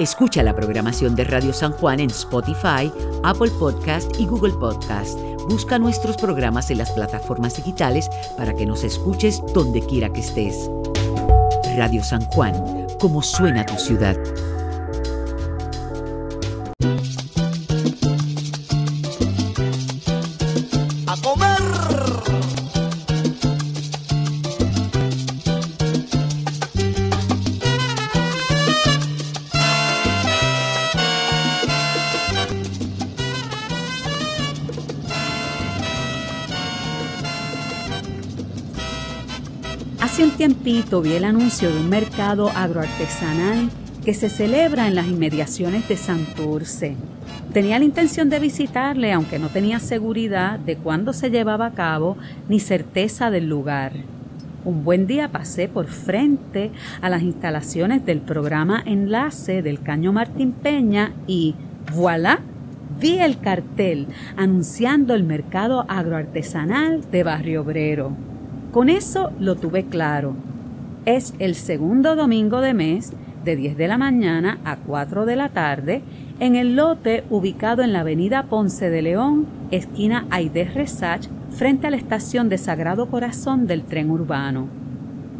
Escucha la programación de Radio San Juan en Spotify, Apple Podcast y Google Podcast. Busca nuestros programas en las plataformas digitales para que nos escuches donde quiera que estés. Radio San Juan, como suena tu ciudad. Vi el anuncio de un mercado agroartesanal que se celebra en las inmediaciones de Santurce. Tenía la intención de visitarle, aunque no tenía seguridad de cuándo se llevaba a cabo ni certeza del lugar. Un buen día pasé por frente a las instalaciones del programa Enlace del Caño Martín Peña y voilà, vi el cartel anunciando el mercado agroartesanal de Barrio Obrero. Con eso lo tuve claro. Es el segundo domingo de mes de 10 de la mañana a 4 de la tarde en el lote ubicado en la avenida Ponce de León, esquina Aide Resach, frente a la estación de Sagrado Corazón del tren urbano.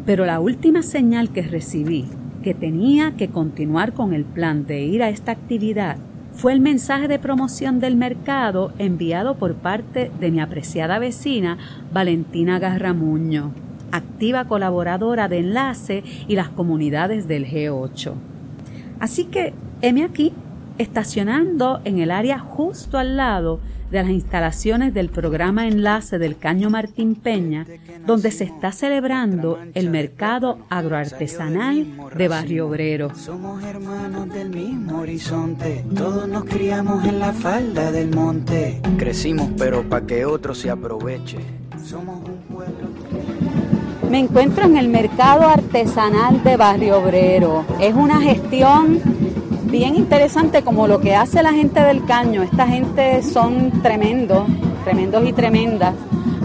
Pero la última señal que recibí que tenía que continuar con el plan de ir a esta actividad fue el mensaje de promoción del mercado enviado por parte de mi apreciada vecina Valentina Garramuño, activa colaboradora de Enlace y las comunidades del G8. Así que, heme aquí, estacionando en el área justo al lado de las instalaciones del programa Enlace del Caño Martín Peña, donde se está celebrando el mercado agroartesanal de Barrio Obrero. Somos hermanos del mismo horizonte, todos nos criamos en la falda del monte. Crecimos pero para que otro se aproveche. Somos. Me encuentro en el mercado artesanal de Barrio Obrero. Es una gestión bien interesante como lo que hace la gente del caño. Esta gente son tremendos, tremendos y tremendas.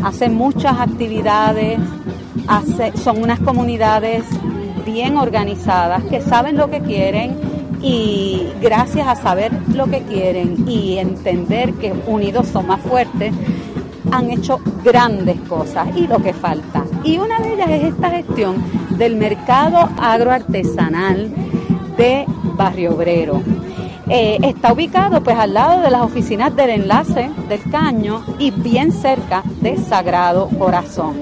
Hacen muchas actividades, son unas comunidades bien organizadas que saben lo que quieren y gracias a saber lo que quieren y entender que unidos son más fuertes, han hecho grandes cosas y lo que falta. Y una de ellas es esta gestión del mercado agroartesanal de Barrio Obrero. Eh, está ubicado pues al lado de las oficinas del enlace del Caño y bien cerca de Sagrado Corazón.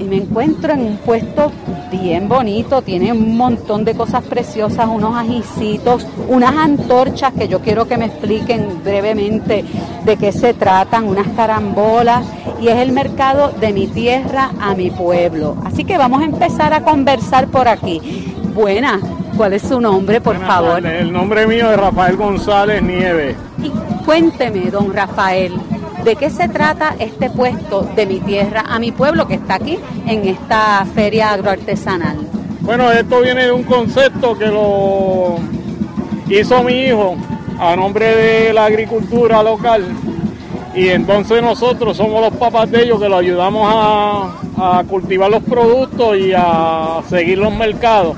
Y me encuentro en un puesto bien bonito, tiene un montón de cosas preciosas, unos ajicitos, unas antorchas que yo quiero que me expliquen brevemente de qué se tratan, unas carambolas y es el mercado de mi tierra a mi pueblo. Así que vamos a empezar a conversar por aquí. Buenas, ¿cuál es su nombre, por Buenas favor? tardes. El nombre mío es Rafael González Nieves. Y cuénteme, don Rafael, ¿de qué se trata este puesto de mi tierra a mi pueblo que está aquí en esta feria agroartesanal? Bueno, esto viene de un concepto que lo hizo mi hijo a nombre de la agricultura local. Y entonces nosotros somos los papás de ellos que lo ayudamos a, a cultivar los productos y a seguir los mercados.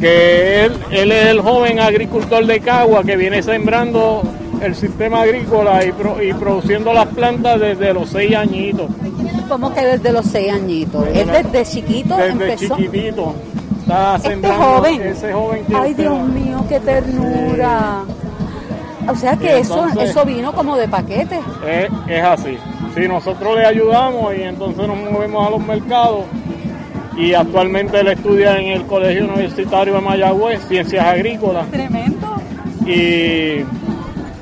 Que él, él es el joven agricultor de Cagua que viene sembrando el sistema agrícola y, pro- y produciendo las plantas desde los seis añitos. Como que desde los seis añitos. Él desde chiquito Desde empezó. chiquitito. Está Este sembrando joven. ese joven que Ay, Dios mío, qué ternura. O sea que eso, eso vino como de paquete. Es, es así. Si nosotros le ayudamos y entonces nos movemos a los mercados y actualmente él estudia en el Colegio Universitario de Mayagüez, Ciencias Agrícolas. Tremendo. Y,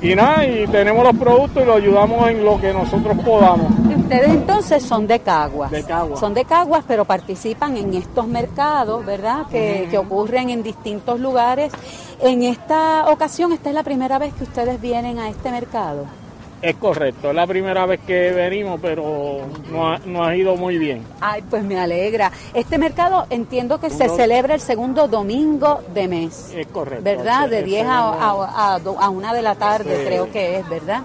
y nada, y tenemos los productos y lo ayudamos en lo que nosotros podamos. Ustedes entonces son de Caguas. De Caguas. Son de Caguas, pero participan en estos mercados, ¿verdad? Que, que ocurren en distintos lugares. En esta ocasión, esta es la primera vez que ustedes vienen a este mercado. Es correcto, es la primera vez que venimos, pero no ha, no ha ido muy bien. Ay, pues me alegra. Este mercado entiendo que se celebra el segundo domingo de mes. Es correcto. ¿Verdad? De El 10 a, a, a una de la tarde, Sí. creo que es, ¿verdad?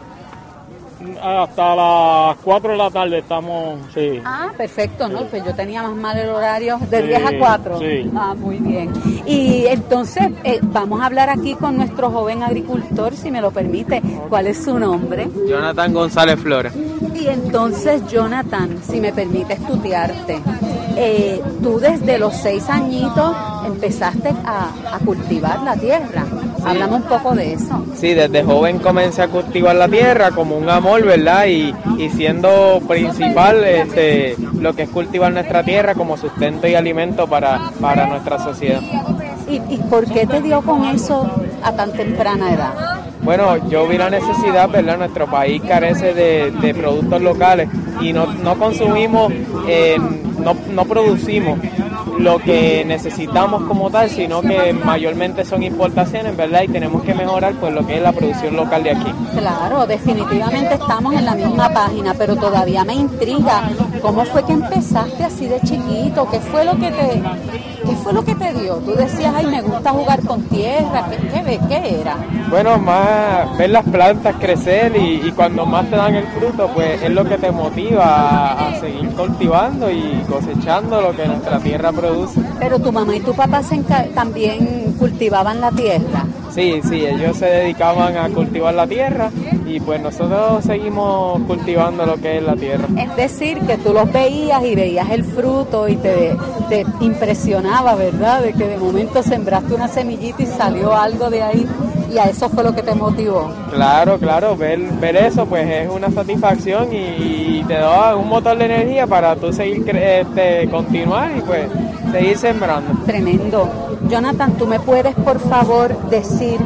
Hasta las 4 de la tarde estamos, sí. Ah, perfecto, ¿no? Pues yo tenía más mal el horario de Sí, 10 a 4. sí. Ah, muy bien. Y entonces eh, vamos a hablar aquí con nuestro joven agricultor, si me lo permite. ¿Cuál es su nombre? Jonathan González Flores. Y entonces, Jonathan, si me permites tutearte, eh, tú desde los seis añitos empezaste a, a cultivar la tierra. Háblame un poco de eso. Sí, desde joven comencé a cultivar la tierra como un amor, ¿verdad? Y, y siendo principal este, lo que es cultivar nuestra tierra como sustento y alimento para, para nuestra sociedad. ¿Y, ¿Y por qué te dio con eso a tan temprana edad? Bueno, yo vi la necesidad, ¿verdad? Nuestro país carece de, de productos locales y no, no consumimos, eh, no, no producimos lo que necesitamos como tal, sino que mayormente son importaciones, ¿verdad? Y tenemos que mejorar pues lo que es la producción local de aquí. Claro, definitivamente estamos en la misma página, pero todavía me intriga cómo fue que empezaste así de chiquito, qué fue lo que te, qué fue lo que te dio. Tú decías, ay, me gusta jugar con tierra, ¿qué, qué, qué era? Bueno, más ver las plantas crecer y, y cuando más te dan el fruto, pues es lo que te motiva a, a seguir cultivando y cosechando lo que nuestra tierra produce. Pero tu mamá y tu papá se también cultivaban la tierra. Sí, sí, ellos se dedicaban a cultivar la tierra y pues nosotros seguimos cultivando lo que es la tierra. Es decir, que tú los veías y veías el fruto y te, te impresionaba, ¿verdad? De que de momento sembraste una semillita y salió algo de ahí y a eso fue lo que te motivó. Claro, claro, ver, ver eso pues es una satisfacción y, y te da un motor de energía para tú seguir, este, continuar y pues seguir sembrando. Tremendo. Jonathan, ¿tú me puedes por favor decir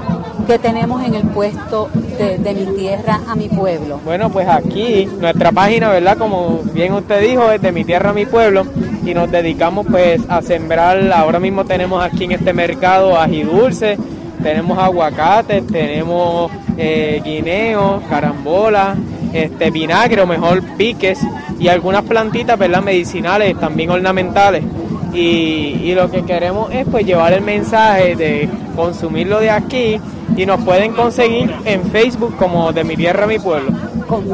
qué tenemos en el puesto de, de mi tierra a mi pueblo? Bueno, pues aquí nuestra página, ¿verdad? Como bien usted dijo, es de mi tierra, mi pueblo y nos dedicamos pues a sembrar, ahora mismo tenemos aquí en este mercado ají dulce, tenemos aguacates, tenemos eh, guineos, carambola, este vinagre o mejor piques y algunas plantitas, ¿verdad? Medicinales, también ornamentales. Y, y lo que queremos es pues llevar el mensaje de consumirlo de aquí y nos pueden conseguir en Facebook como de mi tierra, mi pueblo.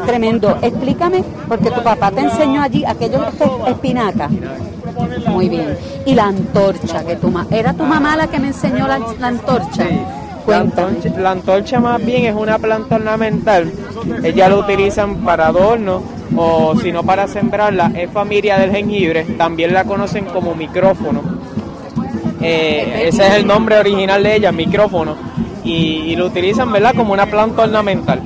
Tremendo. Explícame, porque tu papá te enseñó allí aquello espinaca. Muy bien. Y la antorcha, que tu ma ¿era tu mamá la que me enseñó la, la antorcha? La antorcha, la antorcha más bien es una planta ornamental. Ellas lo utilizan para adorno o si no para sembrarla. Es familia del jengibre. También la conocen como micrófono. Eh, ese es el nombre original de ella, micrófono. Y, y lo utilizan, ¿verdad? Como una planta ornamental.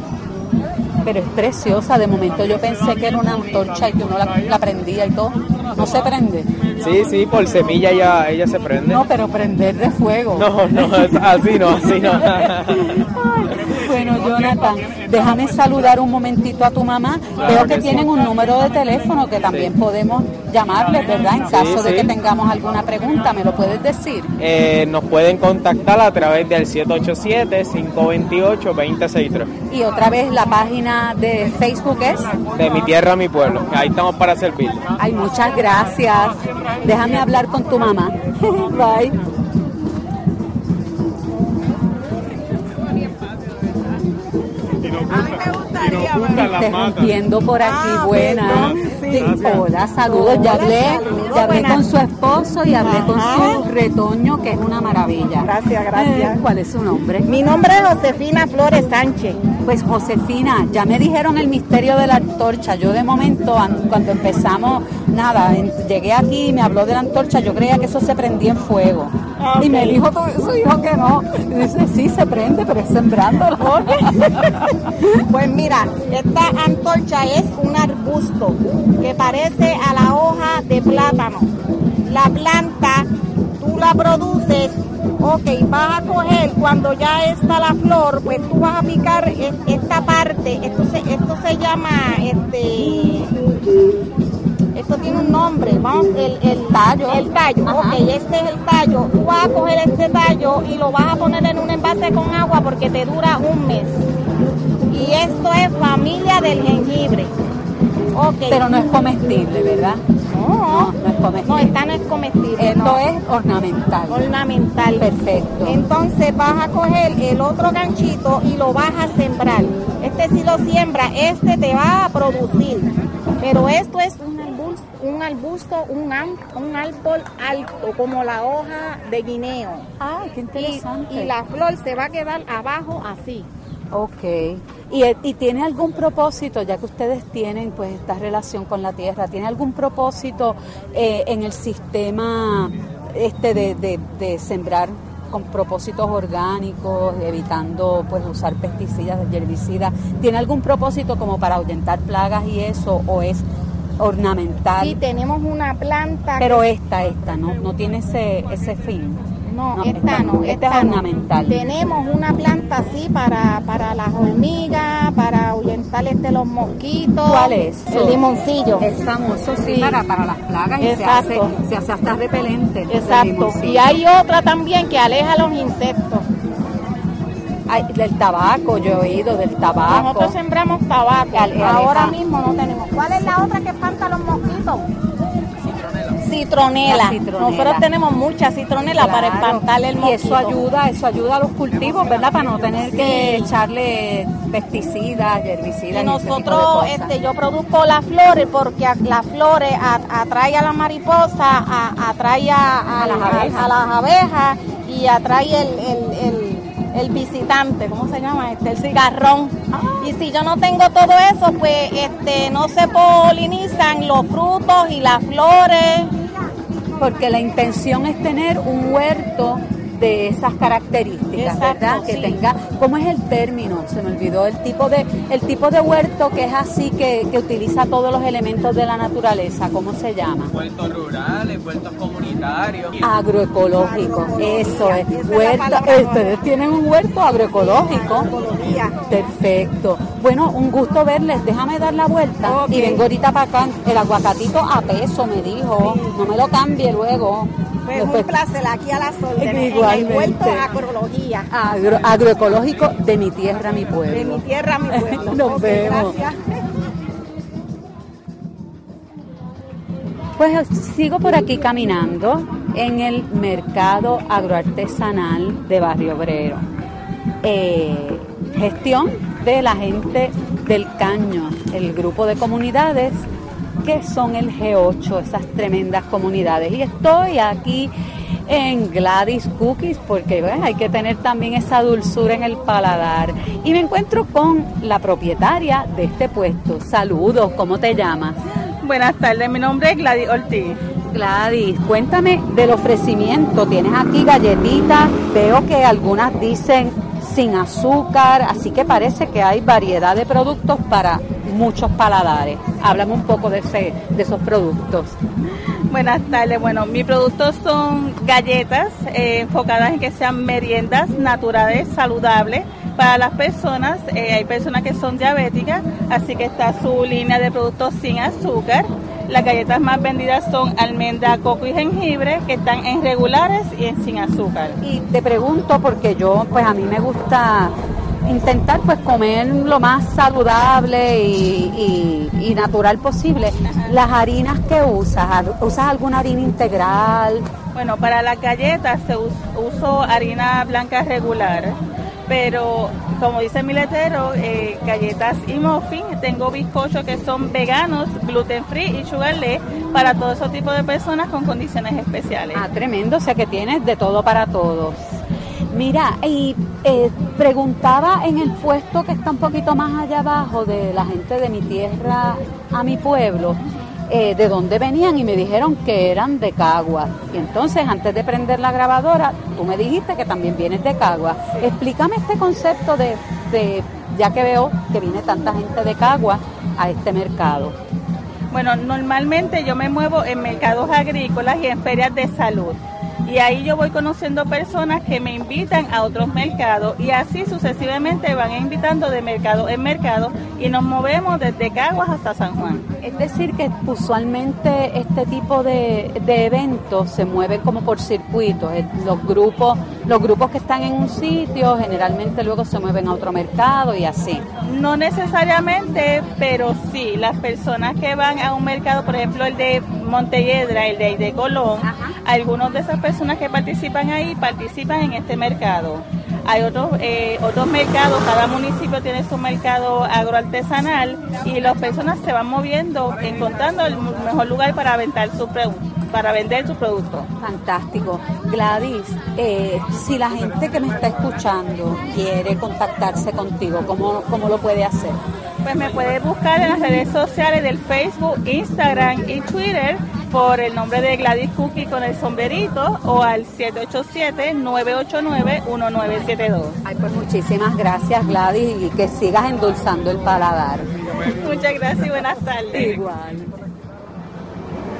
Pero es preciosa. De momento yo pensé que era una antorcha y que uno la, la prendía y todo. No se prende. Sí, sí, por semilla ella, ella se prende. No, pero prender de fuego. No, no, así no, así no. Bueno, Jonathan, déjame saludar un momentito a tu mamá. Veo que tienen un número de teléfono que también podemos llamarles, ¿verdad? En caso de que tengamos alguna pregunta, ¿me lo puedes decir? Eh, nos pueden contactar a través del 787-528-2063. Y otra vez la página de Facebook es. De mi tierra a mi pueblo. Ahí estamos para servir. Ay, muchas gracias. Déjame hablar con tu mamá. Bye. Interrumpiendo por aquí, buena. Sí, Hola, saludos. Ya hablé, ya hablé con su esposo y hablé con su retoño, que es una maravilla. Gracias, gracias. Eh, ¿Cuál es su nombre? Mi nombre es Josefina Flores Sánchez. Pues Josefina, ya me dijeron el misterio de la antorcha. Yo de momento, an- cuando empezamos, nada, llegué aquí y me habló de la antorcha, yo creía que eso se prendía en fuego. Y me dijo todo eso, dijo que no. Y dice, sí, se prende, pero es sembrándolo. Pues mira, esta antorcha es un arbusto que parece a la hoja de plátano. La planta, tú la produces, ok, vas a coger cuando ya está la flor, pues tú vas a picar e- esta parte, esto se, esto se llama, este, esto tiene un nombre, vamos, el, el Tallo. El tallo, Ajá. ok, este es el tallo. Tú vas a coger este tallo y lo vas a poner en un envase con agua porque te dura un mes. Y esto es familia del jengibre. Ok. Pero no es comestible, ¿verdad? No, no es comestible. No, esta no es comestible. Esto no. es ornamental. ornamental. Perfecto. Entonces vas a coger el otro ganchito y lo vas a sembrar. Este si lo siembra, este te va a producir. Pero esto es un, arbusto, un, un árbol alto, como la hoja de guineo. Ay, qué Y, interesante. y la flor se va a quedar abajo así. Ok. ¿Y, y tiene algún propósito, ya que ustedes tienen pues esta relación con la tierra, tiene algún propósito eh, en el sistema este de, de- de sembrar con propósitos orgánicos, evitando pues usar pesticidas, herbicidas? ¿Tiene algún propósito como para ahuyentar plagas y eso o es ornamental? Sí, tenemos una planta. Pero que- esta, esta, ¿no? No tiene ese, ese fin. No, No, esta esta no, esta esta es no. ornamental. Tenemos una planta así para, para las hormigas, para ahuyentar este, los mosquitos. ¿Cuál es? El limoncillo. Es famoso, sí. Para, para las plagas y se hace, Exacto. se hace hasta repelente. el Exacto. Y hay otra también que aleja los insectos. Del tabaco, yo he oído del tabaco. Nosotros sembramos tabaco. Ahora ah. mismo no tenemos. ¿Cuál es la otra que espanta los mosquitos? Citronela. La citronela. Nosotros tenemos mucha citronela para espantarle el Y mosquito. eso ayuda, eso ayuda a los cultivos, ¿verdad? Para no tener que echarle pesticidas, herbicidas. Y y nosotros, este, yo produzco las flores porque las flores atrae a la mariposa, a- atrae a, a- A las abejas. a las abejas y atrae el, el, el- el visitante, ¿cómo se llama? Este, el cigarrón. Y si yo no tengo todo eso, pues este, no se polinizan los frutos y las flores. Porque la intención es tener un huerto de esas características, Exacto, ¿verdad? Que tenga, ¿cómo es el término? Se me olvidó el tipo de, el tipo de huerto que es así, que, que utiliza todos los elementos de la naturaleza, ¿cómo se llama? Huertos rurales, huertos comunitarios. Agroecológico, eso es. Huerto, eh, ustedes tienen un huerto agroecológico. Perfecto. Bueno, un gusto verles. Déjame dar la vuelta y vengo ahorita para acá. El aguacatito a peso, me dijo. No me lo cambie luego. Pues Después- un placer aquí a las órdenes. En Igualmente. el huerto agroecología. Agro- agroecológico de mi tierra, mi pueblo. De mi tierra, mi pueblo. Nos Ok, vemos. Gracias. Pues sigo por aquí caminando en el mercado agroartesanal de Barrio Obrero. Eh, gestión de la gente del Caño, el grupo de comunidades que son el G8, esas tremendas comunidades. Y estoy aquí en Gladys Cookies porque bueno, hay que tener también esa dulzura en el paladar. Y me encuentro con la propietaria de este puesto. Saludos, ¿cómo te llamas? Buenas tardes, mi nombre es Gladys Ortiz. Gladys, cuéntame del ofrecimiento. Tienes aquí galletitas, veo que algunas dicen sin azúcar, así que parece que hay variedad de productos para muchos paladares. Háblame un poco de, ese, de esos productos. Buenas tardes, bueno, mis productos son galletas eh, enfocadas en que sean meriendas naturales, saludables para las personas. Eh, hay personas que son diabéticas, así que está su línea de productos sin azúcar. Las galletas más vendidas son almendra, coco y jengibre, que están en regulares y en sin azúcar. Y te pregunto porque yo, pues a mí me gusta intentar pues comer lo más saludable y, y- y natural posible. Las harinas que usas, ¿usas alguna harina integral? Bueno, para las galletas se us- uso harina blanca regular, pero como dice mi letrero, eh, galletas y muffin, tengo bizcochos que son veganos, gluten free y sugar less para todo ese tipo de personas con condiciones especiales. Ah, tremendo, o sea que tienes de todo para todos. Mira, y eh, preguntaba en el puesto que está un poquito más allá abajo de la gente de mi tierra a mi pueblo, eh, de dónde venían y me dijeron que eran de Cagua. Y entonces, antes de prender la grabadora, tú me dijiste que también vienes de Cagua. Explícame este concepto de, de, ya que veo que viene tanta gente de Cagua a este mercado. Bueno, normalmente yo me muevo en mercados agrícolas y en ferias de salud. Y ahí yo voy conociendo personas que me invitan a otros mercados y así sucesivamente van invitando de mercado en mercado y nos movemos desde Caguas hasta San Juan. Es decir, que usualmente este tipo de, de eventos se mueven como por circuitos. Eh, Los grupos, los grupos que están en un sitio generalmente luego se mueven a otro mercado y así. No necesariamente, pero sí, las personas que van a un mercado, por ejemplo el de Montelledra, el de, de Colón, algunos de esas personas que participan ahí participan en este mercado. Hay otros, eh, otros mercados, cada municipio tiene su mercado agroartesanal y las personas se van moviendo, encontrando el mejor lugar para vender su, para vender su producto. Fantástico. Gladys, eh, si la gente que me está escuchando quiere contactarse contigo, ¿cómo, cómo lo puede hacer? Pues me puedes buscar en las redes sociales del Facebook, Instagram y Twitter por el nombre de Gladys Cookie con el sombrerito o al 787-989-1972. Ay, pues muchísimas gracias Gladys y que sigas endulzando el paladar. Muchas gracias y buenas tardes. Igual.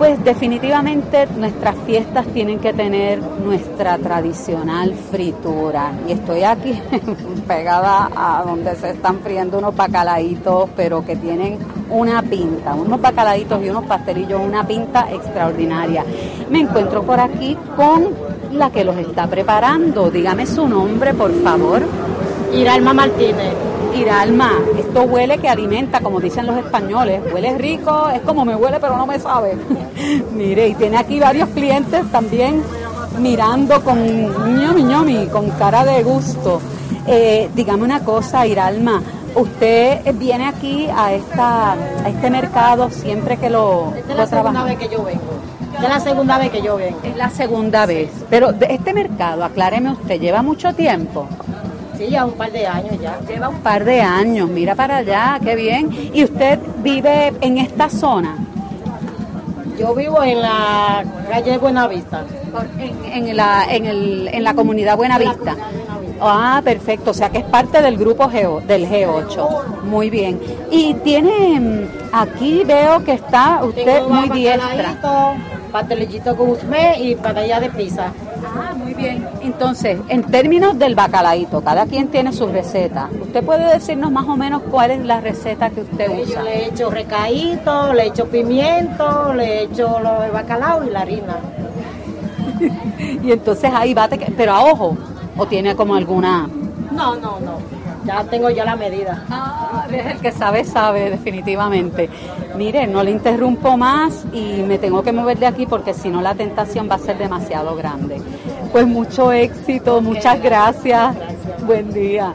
Pues definitivamente nuestras fiestas tienen que tener nuestra tradicional fritura. Y estoy aquí pegada a donde se están friendo unos bacalaitos, pero que tienen una pinta, unos bacalaitos y unos pastelillos, una pinta extraordinaria. Me encuentro por aquí con la que los está preparando. Dígame su nombre, por favor. Iralma Martínez. Iralma, esto huele que alimenta, como dicen los españoles. Huele rico, es como me huele, pero no me sabe. Mire, y tiene aquí varios clientes también mirando con ñomi ñomi, con cara de gusto. Eh, dígame una cosa, Iralma, usted viene aquí a esta a este mercado siempre que lo, Esta es la segunda trabaja? vez que yo vengo. Esta es la segunda vez que yo vengo. Es la segunda vez. Pero de este mercado, acláreme usted, ¿lleva mucho tiempo? Sí, ya un par de años ya. Lleva un par de años, mira para allá, qué bien. ¿Y usted vive en esta zona? Yo vivo en la calle Buenavista. En, en la, en, el, en la comunidad Buenavista. Ah, perfecto, o sea que es parte del grupo G, del G8. Muy bien. Y tiene, mm, aquí veo que está usted Tengo muy diestra. pastelillito con usme y patilla de pizza. Ah, muy bien. Entonces, en términos del bacalaíto, cada quien tiene su receta. ¿Usted puede decirnos más o menos cuál es la receta que usted Yo usa? le he hecho recaíto, le he hecho pimiento, le lo de bacalao y la harina. Y entonces ahí bate, que- pero a ojo, o tiene como alguna... No, no, no. Ya tengo yo la medida. Ah, el que sabe, sabe, definitivamente. Mire, no le interrumpo más y me tengo que mover de aquí porque si no la tentación va a ser demasiado grande. Pues mucho éxito, muchas gracias. Buen día.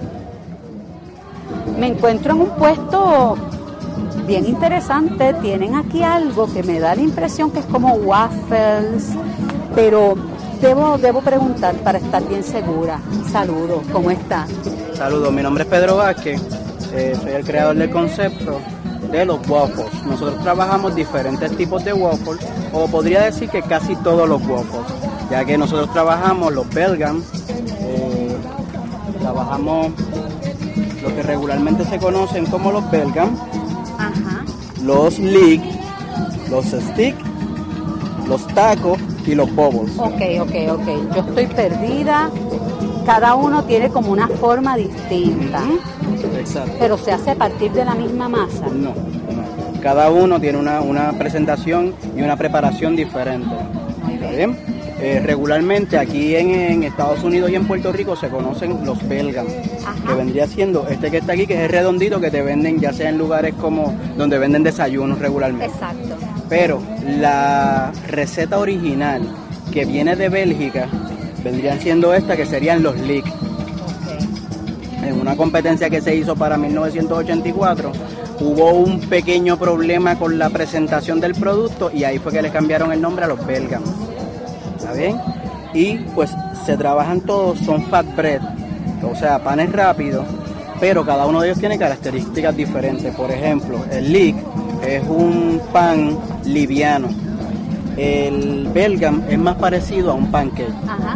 Me encuentro en un puesto bien interesante. Tienen aquí algo que me da la impresión que es como waffles, pero debo, debo preguntar para estar bien segura. Saludos, ¿cómo está? Saludos, mi nombre es Pedro Vázquez, eh, soy el creador del concepto de los waffles. Nosotros trabajamos diferentes tipos de waffles, o podría decir que casi todos los waffles, ya que nosotros trabajamos los belgam, eh, trabajamos lo que regularmente se conocen como los belgam, los leek, los stick, los tacos y los bubbles. Ok, ok, ok. Yo estoy perdida. Cada uno tiene como una forma distinta, Exacto. pero se hace a partir de la misma masa. No, no. Cada uno tiene una, una presentación y una preparación diferente. ¿Está bien? Eh, regularmente aquí en, en Estados Unidos y en Puerto Rico se conocen los belgam, que vendría siendo este que está aquí, que es el redondito que te venden ya sea en lugares como donde venden desayunos regularmente. Exacto. Pero la receta original que viene de Bélgica vendrían siendo esta, que serían los leek. En una competencia que se hizo para 1984, hubo un pequeño problema con la presentación del producto y ahí fue que le cambiaron el nombre a los belgam. Y pues se trabajan todos, son fat bread, o sea, panes rápidos, pero cada uno de ellos tiene características diferentes. Por ejemplo, el leek es un pan liviano. El belgam es más parecido a un pancake. Ajá.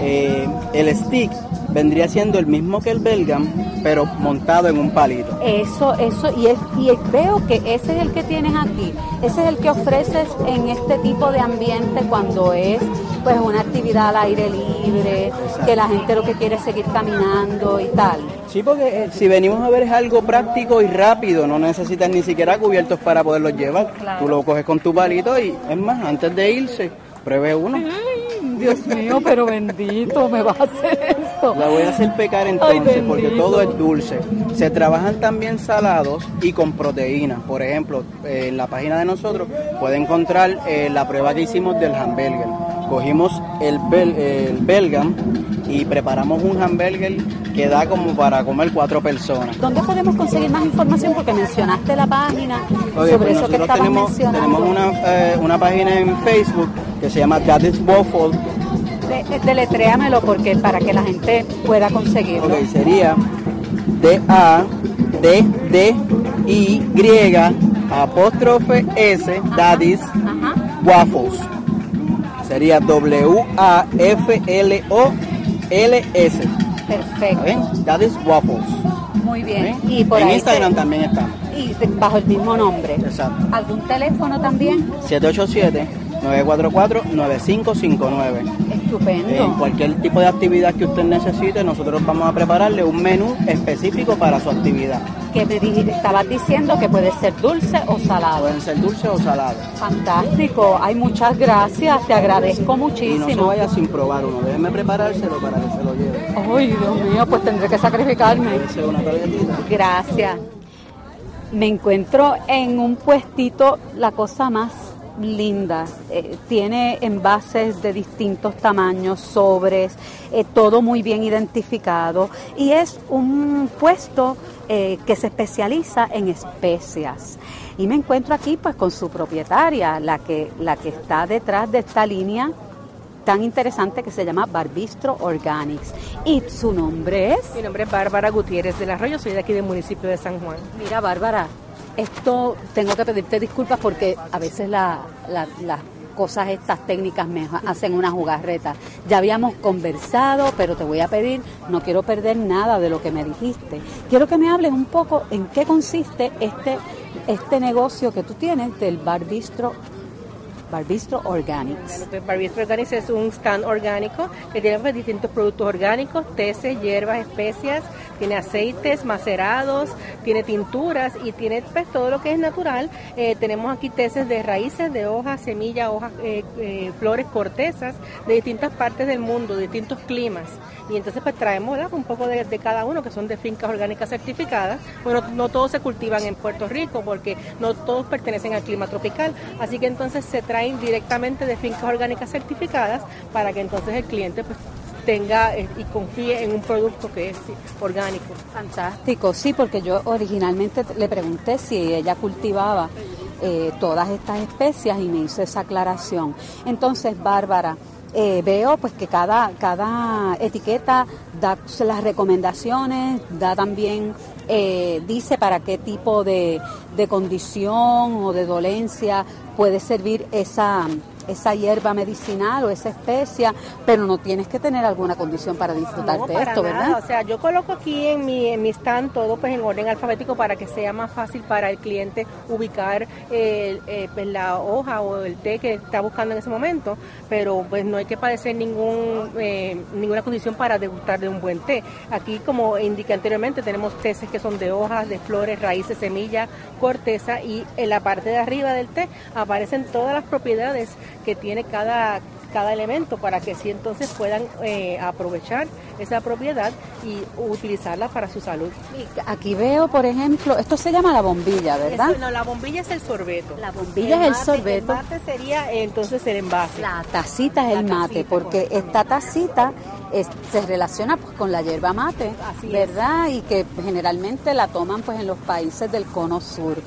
Eh, el stick vendría siendo el mismo que el Belgam, pero montado en un palito. Eso, eso, y, es, y veo que ese es el que tienes aquí, ese es el que ofreces en este tipo de ambiente cuando es pues una actividad al aire libre, que la gente lo que quiere es seguir caminando y tal. Sí, porque eh, si venimos a ver es algo práctico y rápido, no necesitas ni siquiera cubiertos para poderlos llevar. Tú lo coges con tu palito y es más, antes de irse, pruebe uno. Dios mío, pero bendito, me vas a hacer esto. La voy a hacer pecar entonces porque todo es dulce. Se trabajan también salados y con proteínas. Por ejemplo, eh, en la página de nosotros puede encontrar eh, la prueba que hicimos del hamburger. Cogimos el, bel, el belgam y preparamos un hamburger que da como para comer cuatro personas. ¿Dónde podemos conseguir más información? Porque mencionaste la página Oye, sobre pues eso que estabas tenemos, mencionando. tenemos una, eh, una página en Facebook que se llama Waffle. De- de- deletréamelo porque para que la gente pueda conseguirlo. Ok, sería D-A-D-D-Y apóstrofe S Daddy's. Waffles. Sería W-A-F-L-O-L-S. Perfecto. ¿Ven? Daddy's Waffles. Muy bien. Y por en ahí Instagram te- también está. y bajo el mismo nombre. Exacto. ¿Algún teléfono también? 787-944-9559. Estupendo. En cualquier tipo de actividad que usted necesite, nosotros vamos a prepararle un menú específico para su actividad. que me estabas diciendo que puede ser dulce o salado. Pueden ser dulces o salados. Fantástico. Ay, muchas gracias. Te agradezco Y no se muchísimo. vaya sin probar uno. Déjeme preparárselo para que se lo lleve. Ay, Dios mío, pues tendré que sacrificarme. Una. Gracias. Me encuentro en un puestito, la cosa más linda. Eh, tiene envases de distintos tamaños, sobres, eh, todo muy bien identificado. Y es un puesto eh, que se especializa en especias. Y me encuentro aquí pues con su propietaria, la que, la que está detrás de esta línea tan interesante que se llama Barbistro Organics. Y su nombre es... Mi nombre es Bárbara Gutiérrez del Arroyo, soy de aquí del municipio de San Juan. Mira, Bárbara, esto tengo que pedirte disculpas porque a veces la- la- las cosas estas técnicas me hacen una jugarreta. Ya habíamos conversado, pero te voy a pedir, no quiero perder nada de lo que me dijiste. Quiero que me hables un poco en qué consiste este, este negocio que tú tienes del Bar Bistro, Bar Bistro Organics. Pues Barbistro Organics es un stand orgánico que tiene pues, distintos productos orgánicos, teces, hierbas, especias, tiene aceites macerados, tiene tinturas y tiene pues, todo lo que es natural. Eh, tenemos aquí teces de raíces, de hojas, semillas, hojas, eh, eh, flores, cortezas de distintas partes del mundo, de distintos climas. Y entonces pues traemos un poco de, de cada uno, que son de fincas orgánicas certificadas. Bueno, no todos se cultivan en Puerto Rico porque no todos pertenecen al clima tropical. Así que entonces se traen directamente de fincas orgánicas certificadas para que entonces el cliente pues tenga eh, y confíe en un producto que es orgánico. Fantástico, sí, porque yo originalmente le pregunté si ella cultivaba eh, todas estas especias y me hizo esa aclaración. Entonces, Bárbara, eh, veo pues que cada, cada etiqueta da las recomendaciones, da también, dice para qué tipo de, de condición o de dolencia puede servir esa, esa hierba medicinal o esa especia, pero no tienes que tener alguna condición para disfrutar No, de esto, nada. ¿verdad? O sea, yo coloco aquí en mi, en mi stand todo pues en orden alfabético para que sea más fácil para el cliente ubicar eh, pues, la hoja o el té que está buscando en ese momento, pero pues no hay que padecer ningún, eh, ninguna condición para degustar de un buen té. Aquí, como indiqué anteriormente, tenemos teces que son de hojas, de flores, raíces, semillas, corteza y en la parte de arriba del té aparecen todas las propiedades que tiene cada cada elemento para que así entonces puedan eh, aprovechar esa propiedad y utilizarla para su salud. Aquí veo, por ejemplo, esto se llama la bombilla, ¿verdad? Eso, no, la bombilla es el sorbeto. La bombilla es el sorbeto. El mate sería eh, entonces el envase. La tacita es el mate, tacita, porque esta tacita es- se relaciona pues, con la hierba mate, Así es. ¿verdad? Y que generalmente la toman pues en los países del cono sur.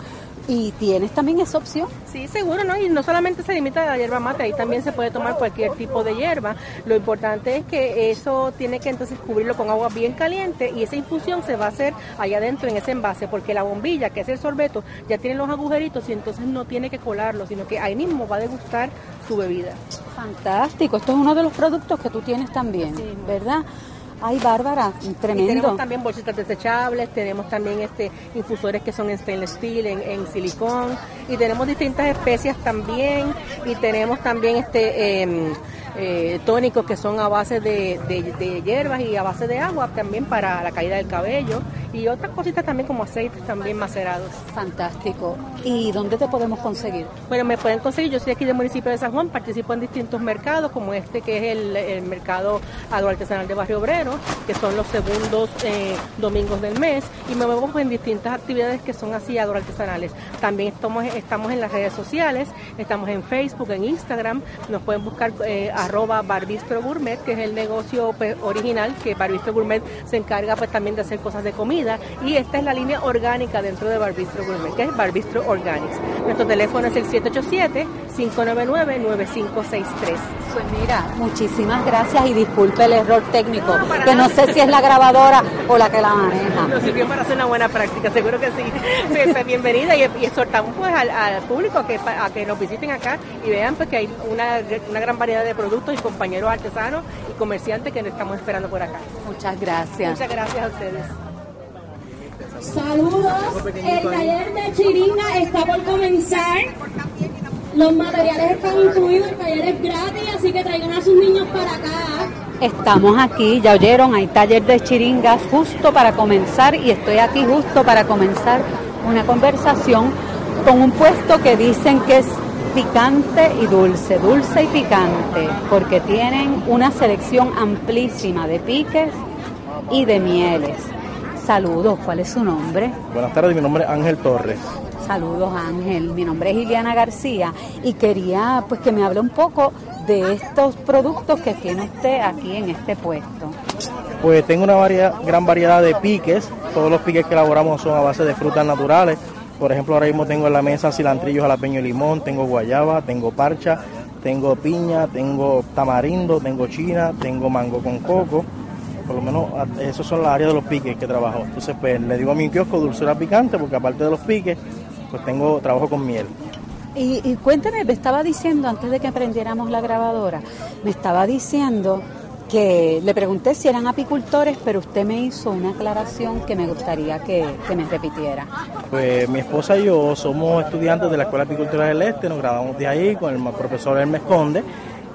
¿Y tienes también esa opción? Sí, seguro, ¿no? Y no solamente se limita a la hierba mate, ahí también se puede tomar cualquier tipo de hierba. Lo importante es que eso tiene que entonces cubrirlo con agua bien caliente y esa infusión se va a hacer allá adentro en ese envase, porque la bombilla, que es el sorbeto, ya tiene los agujeritos y entonces no tiene que colarlo, sino que ahí mismo va a degustar su bebida. Fantástico, esto es uno de los productos que tú tienes también, ¿verdad? Ay, Bárbara, tremendo. Y tenemos también bolsitas desechables, tenemos también este infusores que son en stainless steel, en, en silicón, y tenemos distintas especias también, y tenemos también este em, eh, tónicos que son a base de, de- de hierbas y a base de agua también para la caída del cabello, y otras cositas también como aceites también macerados. Fantástico. ¿Y dónde te podemos conseguir? Bueno, me pueden conseguir, yo soy aquí del municipio de San Juan, participo en distintos mercados, como este que es el, el mercado agroartesanal de Barrio Obrero, que son los segundos eh, domingos del mes, y me muevo en distintas actividades que son así agroartesanales. También estamos, estamos en las redes sociales, estamos en Facebook, en Instagram, nos pueden buscar eh, arroba Barbistro Gourmet, que es el negocio pues, original, que Barbistro Gourmet se encarga pues también de hacer cosas de comida, y esta es la línea orgánica dentro de Barbistro Gourmet, que es Barbistro Organics. Nuestro teléfono es el 787-599-9563. Pues mira, muchísimas gracias y disculpe el error técnico, que no sé si es la grabadora o la que la maneja. Nos sirvió para hacer una buena práctica, seguro que sí. Pues, Bienvenida y, y exhortamos pues al, al público a que, a que nos visiten acá y vean pues que hay una, una gran variedad de productos y compañeros artesanos y comerciantes que nos estamos esperando por acá. Muchas gracias. Muchas gracias a ustedes. Saludos, el taller de Chiringa está por comenzar. Los materiales están incluidos, el taller es gratis, así que traigan a sus niños para acá. Estamos aquí, ya oyeron, hay taller de chiringas justo para comenzar y estoy aquí justo para comenzar una conversación con un puesto que dicen que es picante y dulce, dulce y picante, porque tienen una selección amplísima de piques y de mieles. Saludos, ¿cuál es su nombre? Buenas tardes, mi nombre es Ángel Torres. Saludos Ángel, mi nombre es Iliana García y quería pues que me hable un poco de estos productos que tiene usted aquí en este puesto. Pues tengo una variedad, gran variedad de piques. Todos los piques que elaboramos son a base de frutas naturales. Por ejemplo, ahora mismo tengo en la mesa cilantrillo, jalapeño y limón, tengo guayaba, tengo parcha, tengo piña, tengo tamarindo, tengo china, tengo mango con coco. Por lo menos a- esos son las áreas de los piques que trabajo. Entonces, pues le digo a mi kiosco dulzura picante porque aparte de los piques, pues tengo trabajo con miel. Y, y cuénteme, me estaba diciendo antes de que prendiéramos la grabadora, me estaba diciendo que le pregunté si eran apicultores, pero usted me hizo una aclaración que me gustaría que, que me repitiera. Pues mi esposa y yo somos estudiantes de la Escuela de Apicultura del Este, nos graduamos de ahí con el profesor Hermes Conde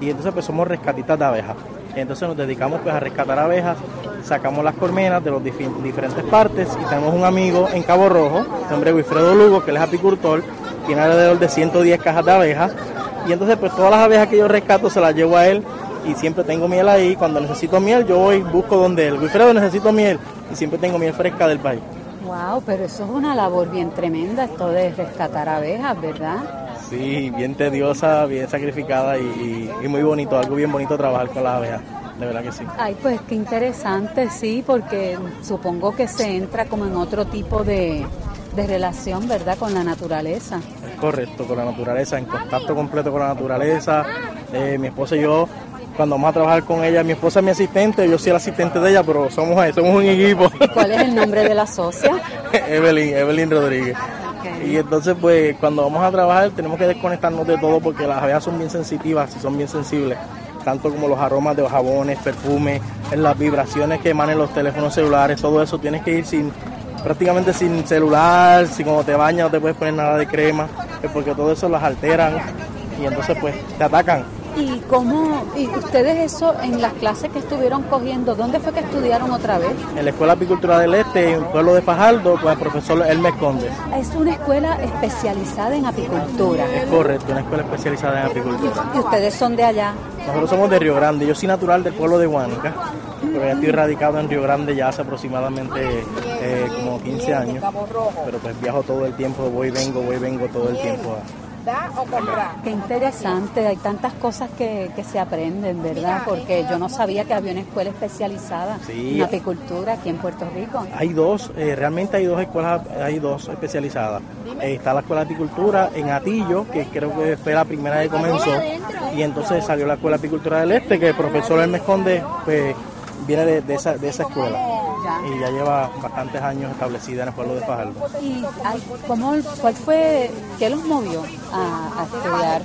y entonces pues somos rescatistas de abejas. Entonces nos dedicamos pues a rescatar abejas, sacamos las colmenas de las diferentes partes y tenemos un amigo en Cabo Rojo, de nombre Wilfredo Lugo, que él es apicultor, tiene alrededor de 110 cajas de abejas y entonces pues todas las abejas que yo rescato se las llevo a él y siempre tengo miel ahí. Cuando necesito miel yo voy, busco donde él. Wilfredo necesito miel y siempre tengo miel fresca del país. Wow, pero eso es una labor bien tremenda, esto de rescatar abejas, ¿verdad? Sí, bien tediosa, bien sacrificada y, y- y muy bonito, algo bien bonito trabajar con las abejas, de verdad que sí. Ay, pues qué interesante, sí, porque supongo que se entra como en otro tipo de, de relación, ¿verdad? Con la naturaleza. Es correcto, con la naturaleza, en contacto completo con la naturaleza. Eh, mi esposa y yo, cuando vamos a trabajar con ella, mi esposa es mi asistente, yo soy el asistente de ella, pero somos, somos un equipo. ¿Cuál es el nombre de la socia? Evelyn, Evelyn Rodríguez. Y entonces, pues, cuando vamos a trabajar, tenemos que desconectarnos de todo porque las abejas son bien sensitivas y son bien sensibles, tanto como los aromas de los jabones, perfumes, las vibraciones que emanen los teléfonos celulares, todo eso. Tienes que ir sin prácticamente sin celular, si cuando te bañas no te puedes poner nada de crema, eh, porque todo eso las alteran y entonces, pues, te atacan. ¿Y cómo, y ustedes eso en las clases que estuvieron cogiendo, dónde fue que estudiaron otra vez? En la Escuela Apicultura del Este, en el pueblo de Fajardo, con el profesor Hermes Conde. Es una escuela especializada en apicultura. Es correcto, una escuela especializada en apicultura. Y ustedes son de allá. Nosotros somos de Río Grande, yo soy natural del pueblo de Guánica, pero ya estoy radicado en Río Grande ya hace aproximadamente eh, como 15 años, pero pues viajo todo el tiempo, voy y vengo, voy y vengo todo el tiempo. Da o comprar. Qué interesante, hay tantas cosas que, que se aprenden, ¿verdad? Porque yo no sabía que había una escuela especializada Sí. en apicultura aquí en Puerto Rico. Hay dos, eh, realmente hay dos escuelas, hay dos especializadas. Eh, está la escuela de apicultura en Atillo, que creo que fue la primera que comenzó, y entonces salió la escuela de apicultura del Este, que el profesor Hermes Conde pues, viene de, de esa, de esa escuela. Y ya lleva bastantes años establecida en el pueblo de Fajardo. ¿Y ay, cómo, cuál fue, qué los movió a, a estudiar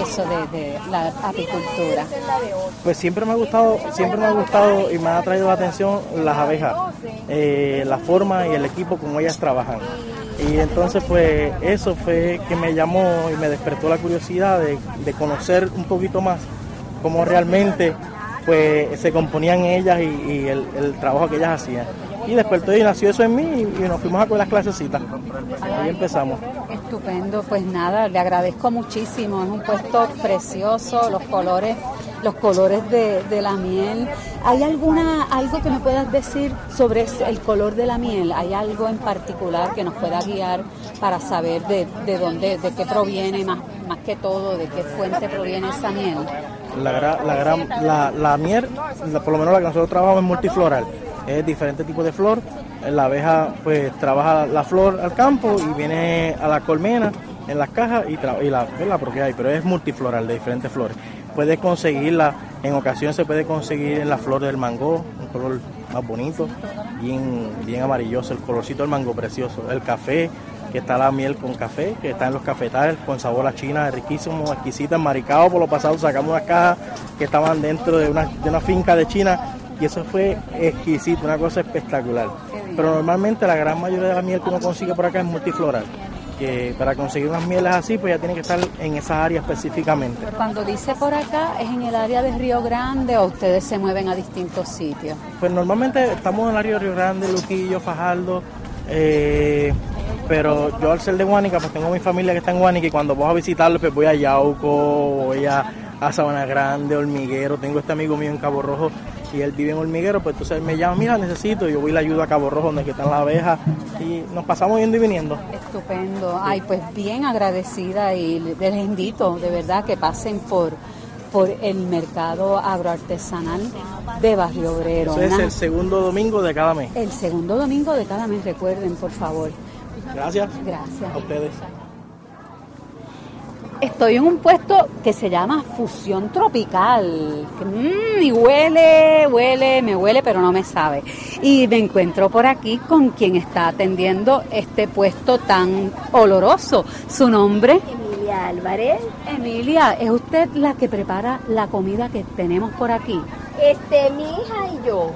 eso de, de la apicultura? Pues siempre me ha gustado, siempre me ha gustado y me ha atraído la atención las abejas, eh, la forma y el equipo como ellas trabajan. Y entonces pues eso fue que me llamó y me despertó la curiosidad de, de conocer un poquito más cómo realmente pues se componían ellas y, el, el trabajo que ellas hacían. Y despertó y nació eso en mí y, nos fuimos a con las clasecitas. Ahí empezamos. Estupendo, pues nada, le agradezco muchísimo, es un puesto precioso, los colores, los colores de, de la miel. ¿Hay alguna, algo que me puedas decir sobre el color de la miel? ¿Hay algo en particular que nos pueda guiar para saber de, de dónde, de qué proviene más, más que todo, de qué fuente proviene esa miel? La, gra- la, la, miel, por lo menos la que nosotros trabajamos es multifloral, es diferente tipo de flor. La abeja pues trabaja la flor al campo y viene a la colmena en las cajas y, y la, la propia hay, pero es multifloral de diferentes flores. Puedes conseguirla, en ocasiones se puede conseguir en la flor del mango, un color más bonito, bien, bien amarilloso, el colorcito del mango precioso, el café, que está la miel con café, que está en los cafetales con sabor a China, riquísimo, exquisita, enmaricado por lo pasado, sacamos unas cajas que estaban dentro de una, de una finca de China y eso fue exquisito, una cosa espectacular. Pero normalmente la gran mayoría de la miel que uno consigue por acá es multifloral, que para conseguir unas mieles así pues ya tiene que estar en esa área específicamente. Cuando dice por acá, ¿es en el área de Río Grande o ustedes se mueven a distintos sitios? Pues normalmente estamos en el área de Río Grande, Luquillo, Fajardo, eh, pero yo al ser de Guánica, pues tengo mi familia que está en Guánica y cuando voy a visitarlo, pues voy a Yauco, voy a, a Sabana Grande, Hormiguero, tengo este amigo mío en Cabo Rojo y él vive en Hormiguero, pues entonces él me llama, mira, necesito, yo voy y le ayudo a Cabo Rojo donde están las abejas y nos pasamos yendo y viniendo. Estupendo. Ay, pues bien agradecida y les invito de verdad que pasen por, por el mercado agroartesanal de Barrio Obrero. Eso es el segundo domingo de cada mes. el segundo domingo de cada mes, recuerden, por favor. Gracias. Gracias. A ustedes. Estoy en un puesto que se llama Fusión Tropical. que, mm, y huele, huele, me huele, pero no me sabe. Y me encuentro por aquí con quien está atendiendo este puesto tan oloroso. ¿Su nombre? Emilia Álvarez. Emilia, ¿es usted la que prepara la comida que tenemos por aquí? Este, mi hija y yo.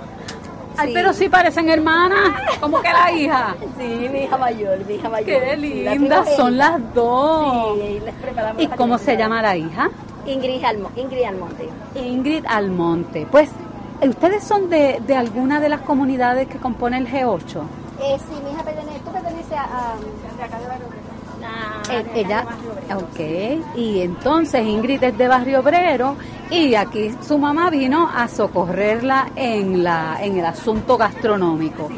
Ay, Sí. pero sí parecen hermanas. ¿Cómo que la hija? Sí, mi hija mayor, mi hija mayor. Qué Sí, la lindas son las dos. Sí, les preparamos ¿Y la cómo se llama la hija? Ingrid, Almo- Ingrid Almonte. Ingrid Almonte. Pues, ¿ustedes son de, de alguna de las comunidades que compone el G8? Eh, sí, mi hija pertenece, tú perteneces a, a- de acá de Barrio Obrero? Ah, Eh, de ella, de Barrio Obrero. ok, y entonces Ingrid es de Barrio Obrero y aquí su mamá vino a socorrerla en, la, en el asunto gastronómico.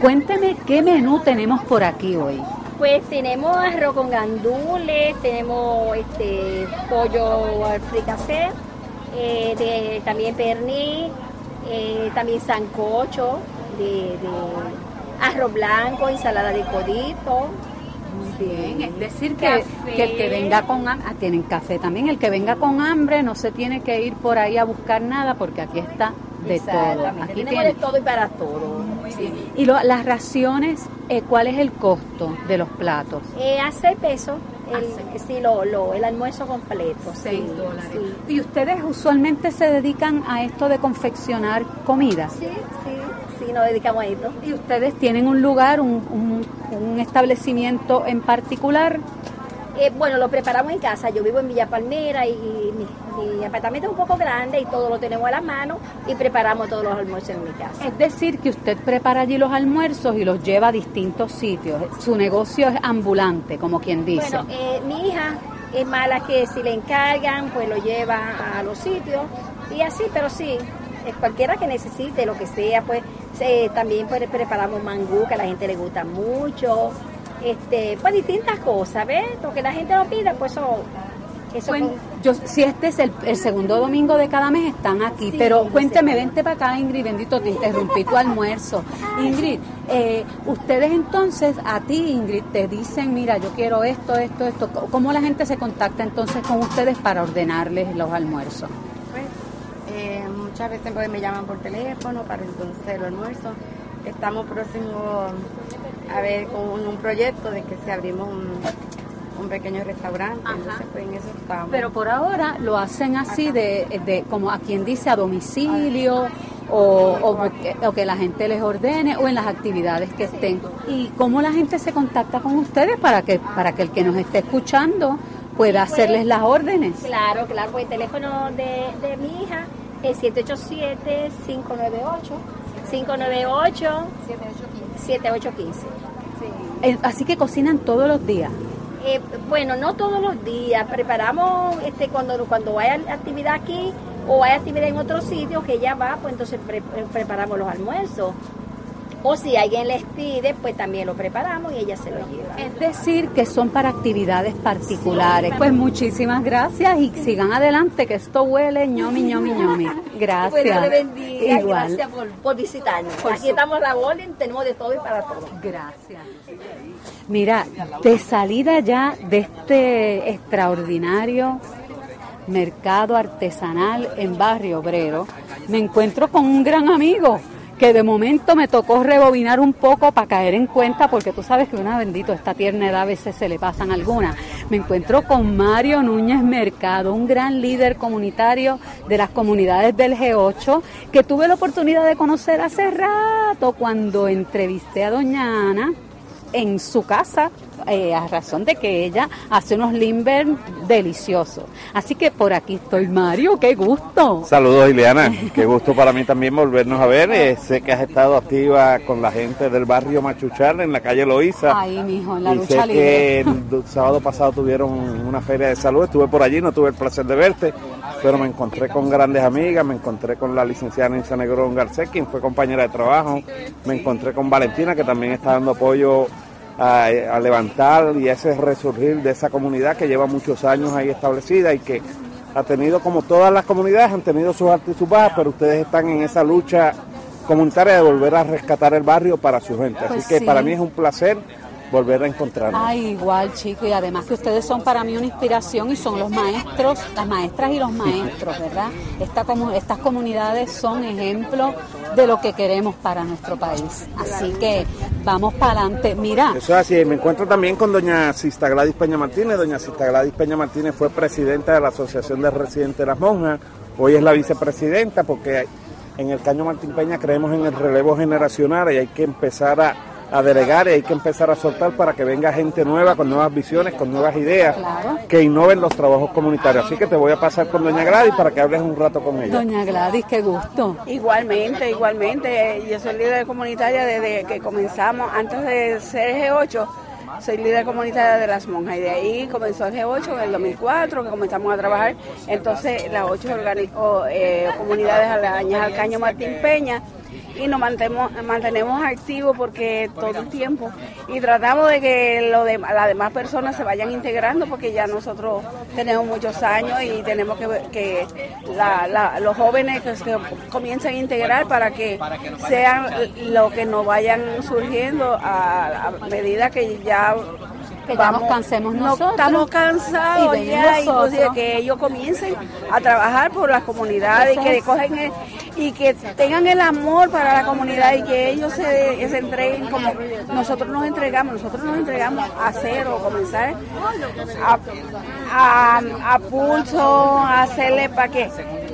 Cuénteme qué menú tenemos por aquí hoy. Pues tenemos arroz con gandules, tenemos este pollo al fricasé, eh, también pernil, eh, también sancocho, de arroz blanco, ensalada de codito. Bien, es decir que, el que venga con hambre, tienen café también, el que venga con hambre no se tiene que ir por ahí a buscar nada porque aquí está de todo. Aquí tiene- de todo y para todo. Sí. Y lo- las raciones, eh, ¿cuál es el costo de los platos? Eh, a 6 pesos el, sí, lo, lo- el almuerzo completo. Seis sí, dólares. sí. ¿Y ustedes usualmente se dedican a esto de confeccionar comidas? Sí, sí, sí, nos dedicamos a esto. ¿Y ustedes tienen un lugar, un, un- un establecimiento en particular? Eh, bueno, lo preparamos en casa. Yo vivo en Villa Palmera y mi, mi apartamento es un poco grande y todo lo tenemos a la mano y preparamos todos los almuerzos en mi casa. Es decir, que usted prepara allí los almuerzos y los lleva a distintos sitios. Su negocio es ambulante, como quien dice. Bueno, eh, mi hija es mala que si le encargan, pues lo lleva a los sitios y así, pero sí, cualquiera que necesite, lo que sea, pues eh, también pues, preparamos mangú, que a la gente le gusta mucho. este, pues distintas cosas, ¿ves? Lo que la gente lo pida, pues eso... eso Bueno, yo, si este es el, el segundo domingo de cada mes, están aquí. Sí, pero sí. cuénteme, vente para acá, Ingrid, bendito, te interrumpí tu almuerzo. Ingrid, eh, ustedes entonces, a ti, Ingrid, te dicen, mira, yo quiero esto, esto, esto. ¿Cómo la gente se contacta entonces con ustedes para ordenarles los almuerzos? Pues, eh, muchas veces pues, me llaman por teléfono para entonces el almuerzo. Estamos próximos a ver con un proyecto de que se abrimos un, un pequeño restaurante, entonces pues en eso estamos. Pero por ahora lo hacen así, de, de como a quien dice, a domicilio. O, o que, o que la gente les ordene o en las actividades que estén. ¿Y cómo la gente se contacta con ustedes para que, para que el que nos esté escuchando pueda hacerles las órdenes? Claro, claro, pues el teléfono de, de mi hija es 787-598. 598 7815. Eh, Así que cocinan todos los días. Eh, bueno, no todos los días. Preparamos este cuando cuando hay actividad aquí o hay actividad en otro sitio que ella va, pues entonces pre- eh, preparamos los almuerzos. O si alguien les pide, pues también lo preparamos y ella se lo lleva. Es decir, que son para actividades particulares. Pues muchísimas gracias y sigan adelante, que esto huele ñomi, ñomi, ñomi. Gracias. Pues Dios le bendiga. Igual. Gracias por, por visitarnos. Por aquí su- estamos a la orden, tenemos de todo y para todo. Gracias. Mira, de salida ya de este extraordinario mercado artesanal en Barrio Obrero, me encuentro con un gran amigo que de momento me tocó rebobinar un poco para caer en cuenta, porque tú sabes que una bendito, esta tierna edad a veces se le pasan algunas. Me encuentro con Mario Núñez Mercado, un gran líder comunitario de las comunidades del G8, que tuve la oportunidad de conocer hace rato cuando entrevisté a Doña Ana en su casa, eh, a razón de que ella hace unos limber deliciosos. Así que por aquí estoy, Mario, qué gusto. Saludos Ileana, qué gusto para mí también volvernos a ver. Eh, sé que has estado activa con la gente del barrio Machuchal en la calle Loíza. Ahí, mijo, en la y lucha sé libre. que el do- sábado pasado tuvieron una feria de salud, estuve por allí, no tuve el placer de verte, pero me encontré con grandes amigas, me encontré con la licenciada Nancy Negrón Garcés, quien fue compañera de trabajo, me encontré con Valentina, que también está dando apoyo a, a levantar y a ese resurgir de esa comunidad que lleva muchos años ahí establecida y que ha tenido, como todas las comunidades, han tenido sus altas y sus bajas, pero ustedes están en esa lucha comunitaria de volver a rescatar el barrio para su gente. Así Pues que sí. para mí es un placer volver a encontrarnos. Ay, igual, chico, y además que ustedes son para mí una inspiración y son los maestros, las maestras y los maestros, ¿verdad? Esta comu- estas comunidades son ejemplo de lo que queremos para nuestro país. Así que vamos para adelante. Mira, Eso es así. Me encuentro también con doña Sista Gladys Peña Martínez. Doña Sista Gladys Peña Martínez fue presidenta de la Asociación de Residentes de las Monjas. Hoy es la vicepresidenta porque en el Caño Martín Peña creemos en el relevo generacional y hay que empezar a, a delegar y hay que empezar a soltar para que venga gente nueva, con nuevas visiones, con nuevas ideas, que innoven los trabajos comunitarios. Así que te voy a pasar con doña Gladys para que hables un rato con ella. doña Gladys, qué gusto. Igualmente, igualmente. Yo soy líder comunitaria desde que comenzamos, antes de ser G8, soy líder comunitaria de las monjas y de ahí comenzó el G8 en el 2004 que comenzamos a trabajar. Entonces las ocho organi- o, eh, comunidades aledañas al Caño Martín Peña y nos mantenemos, mantenemos activos porque todo el tiempo. Y tratamos de que de, las demás personas se vayan integrando porque ya nosotros tenemos muchos años y tenemos que, que los jóvenes que comiencen a integrar para que sean lo que nos vayan surgiendo a medida que ya Que ya nos cansemos no- nosotros. estamos cansados Y ya, inclusive que ellos comiencen a trabajar por las comunidades y que es. cogen el- y que tengan el amor para la comunidad y que ellos se, se entreguen como nosotros nos entregamos, nosotros nos entregamos a cero, comenzar a, a, a pulso, a hacerle para que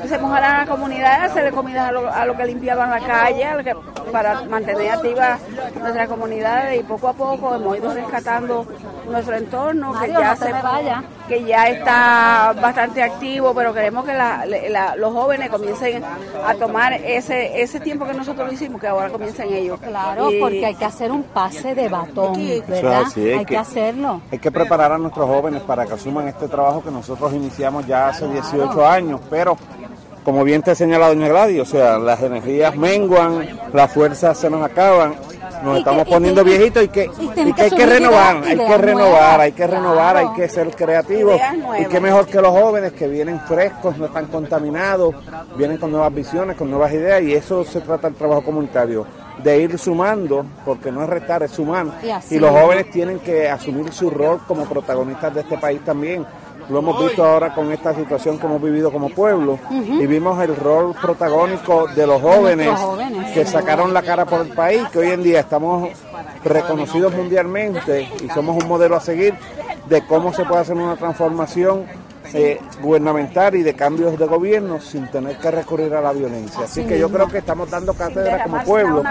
se mejoraran la comunidad, hacerle comida a lo, a lo que limpiaban la calle, a lo que- para mantener activa nuestra comunidad y poco a poco hemos ido rescatando nuestro entorno que ya no te me vayas. Que ya está bastante activo, pero queremos que la- la- los jóvenes comiencen a tomar ese ese tiempo que nosotros hicimos, que ahora comiencen ellos. Claro, Y- porque hay que hacer un pase de batón, ¿verdad? hay hay que que- hacerlo. Hay que preparar a nuestros jóvenes para que asuman este trabajo que nosotros iniciamos ya hace 18 años, pero como bien te señala doña Gladys, o sea, las energías menguan, las fuerzas se nos acaban nos estamos poniendo viejitos y que, y que hay que renovar, hay que renovar, hay que renovar, hay que ser creativos. Y qué mejor que los jóvenes que vienen frescos, no están contaminados, vienen con nuevas visiones, con nuevas ideas y eso se trata el trabajo comunitario, de ir sumando, porque no es restar, es sumar. Y los es. jóvenes tienen que asumir su rol como protagonistas de este país también. Lo hemos visto ahora con esta situación que hemos vivido como pueblo. Y vimos el rol protagónico de los jóvenes, que sacaron la cara por el país, que hoy en día estamos reconocidos mundialmente y somos un modelo a seguir de cómo se puede hacer una transformación eh, gubernamental y de cambios de gobierno sin tener que recurrir a la violencia. Así Así que yo creo que estamos dando cátedra como pueblo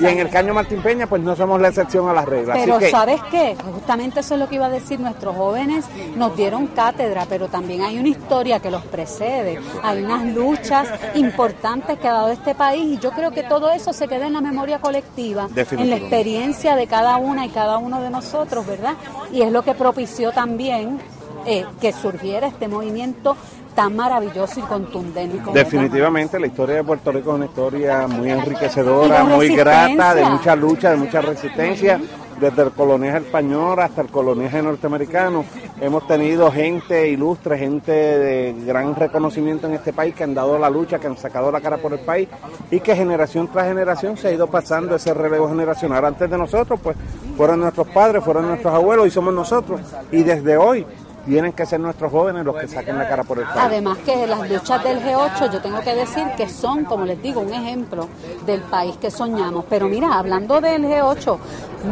y en el Caño Martín Peña pues no somos la excepción a las reglas. Pero Así que ¿sabes qué? Justamente eso es lo que iba a decir. Nuestros jóvenes nos dieron cátedra, pero también hay una historia que los precede. Hay unas luchas importantes que ha dado este país y yo creo que todo eso se queda en la memoria colectiva, en la experiencia de cada una y cada uno de nosotros, ¿verdad? Y es lo que propició también eh, que surgiera este movimiento tan maravilloso y contundente. Definitivamente la historia de Puerto Rico es una historia muy enriquecedora, muy grata, de mucha lucha, de mucha resistencia, desde el coloniaje español hasta el coloniaje norteamericano. Hemos tenido gente ilustre, gente de gran reconocimiento en este país que han dado la lucha, que han sacado la cara por el país y que generación tras generación se ha ido pasando ese relevo generacional. Antes de nosotros, pues fueron nuestros padres, fueron nuestros abuelos y somos nosotros. Y desde hoy tienen que ser nuestros jóvenes los que saquen la cara por el país. Además que las luchas del G8, yo tengo que decir que son, como les digo, un ejemplo del país que soñamos. Pero mira, hablando del G8,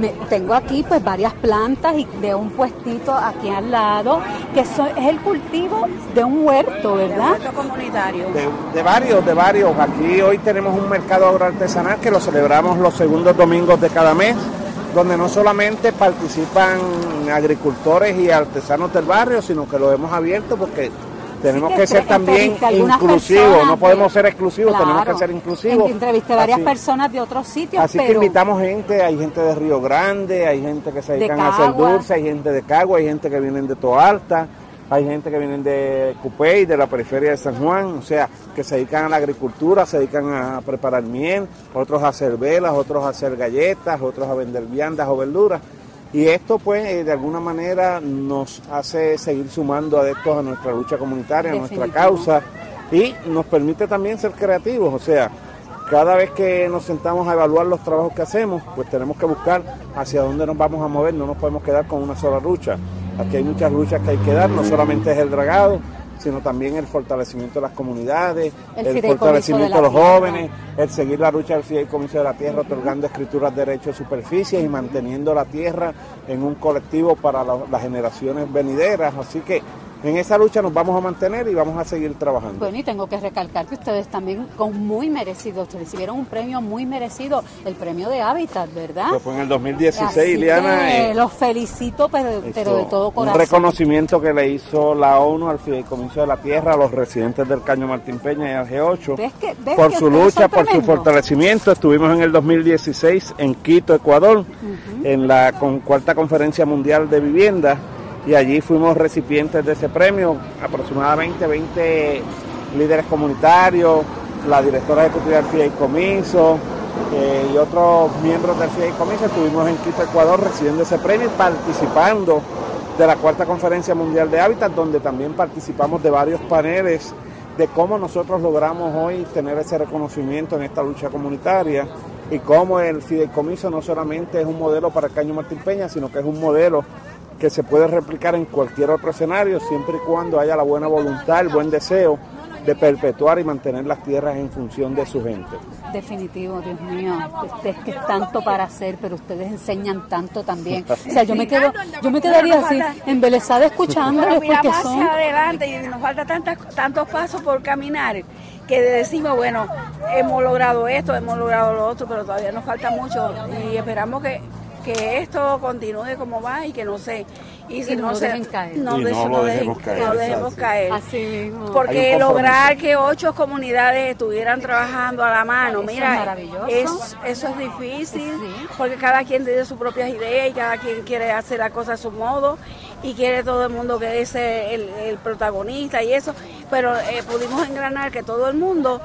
me- tengo aquí pues varias plantas y de un puestito aquí al lado, que so- es el cultivo de un huerto, ¿verdad? comunitario. De, de varios, de varios. Aquí hoy tenemos un mercado agroartesanal que lo celebramos los segundos domingos de cada mes, donde no solamente participan agricultores y artesanos del barrio, sino que lo hemos abierto porque tenemos Sí, que ser también inclusivos, no podemos de- ser exclusivos, tenemos que ser inclusivos. Entrevisté varias Así- personas de otros sitios, Así que invitamos gente, hay gente de Río Grande, hay gente que se De dedican a hacer dulce, hay gente de Cagua, hay gente que vienen de Toalta, hay gente que vienen de Cupey, de la periferia de San Juan, o sea, que se dedican a la agricultura, se dedican a preparar miel, otros a hacer velas, otros a hacer galletas, otros a vender viandas o verduras. Y esto pues eh, de alguna manera nos hace seguir sumando adeptos a nuestra lucha comunitaria, a nuestra causa y nos permite también ser creativos, o sea, cada vez que nos sentamos a evaluar los trabajos que hacemos, pues tenemos que buscar hacia dónde nos vamos a mover, no nos podemos quedar con una sola lucha. Aquí hay muchas luchas que hay que dar, no solamente es el dragado, sino también el fortalecimiento de las comunidades, El fortalecimiento de los tierra. jóvenes, el seguir la lucha del fideicomiso de la tierra, otorgando escrituras de derecho de superficie y manteniendo la tierra en un colectivo para la- las generaciones venideras. Así que en esa lucha nos vamos a mantener y vamos a seguir trabajando. Bueno, y tengo que recalcar que ustedes también con muy merecido, ustedes recibieron un premio muy merecido, el premio de Hábitat, ¿verdad? Que fue en el 2016, Así Liana. que eh, los felicito, pero, pero de todo un corazón. reconocimiento que le hizo la ONU al Fideicomiso de la Tierra a los residentes del Caño Martín Peña y al G8 ¿Ves que- ves por que su lucha, por su fortalecimiento. Estuvimos en el 2016 en Quito, Ecuador, en la con- cuarta conferencia mundial de vivienda y allí fuimos recipientes de ese premio, aproximadamente 20 líderes comunitarios, la directora ejecutiva del Fideicomiso, eh, y otros miembros del Fideicomiso. Estuvimos en Quito, Ecuador, recibiendo ese premio y participando de la cuarta conferencia mundial de hábitat, donde también participamos de varios paneles de cómo nosotros logramos hoy tener ese reconocimiento en esta lucha comunitaria y cómo el Fideicomiso no solamente es un modelo para Caño Martín Peña, sino que es un modelo que se puede replicar en cualquier otro escenario, siempre y cuando haya la buena voluntad, el buen deseo de perpetuar y mantener las tierras en función de su gente. Definitivo, Dios mío, es que es tanto para hacer, pero ustedes enseñan tanto también. O sea, yo me quedo, yo me quedaría así, embelesada escuchándoles porque son... adelante y nos falta tantas, tantos pasos por caminar que decimos, bueno, hemos logrado esto, hemos logrado lo otro, pero todavía nos falta mucho y esperamos que, que esto continúe como va y que no se... Y si Y no no, se, dejen caer. No, Y de- no lo no dejemos caer, no dejemos caer. Así mismo. Porque lograr que ocho comunidades estuvieran trabajando a la mano, Eso es mira, es- eso es difícil, porque cada quien tiene sus propias ideas y cada quien quiere hacer la cosa a su modo y quiere todo el mundo que es el, el protagonista y eso, pero eh, pudimos engranar que todo el mundo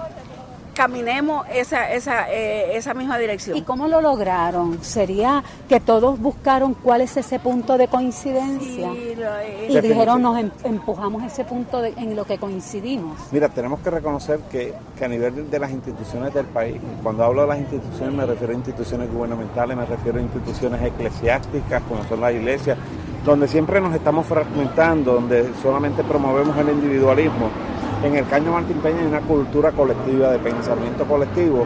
caminemos esa, esa, eh, esa misma dirección. ¿Y cómo lo lograron? ¿Sería que todos buscaron cuál es ese punto de coincidencia? Sí, lo- eh, y dijeron, nos em- empujamos ese punto de- en lo que coincidimos. Mira, tenemos que reconocer que, que a nivel de las instituciones del país, cuando hablo de las instituciones me refiero a instituciones gubernamentales, me refiero a instituciones eclesiásticas como son las iglesias, donde siempre nos estamos fragmentando, donde solamente promovemos el individualismo. En el Caño Martín Peña hay una cultura colectiva de pensamiento colectivo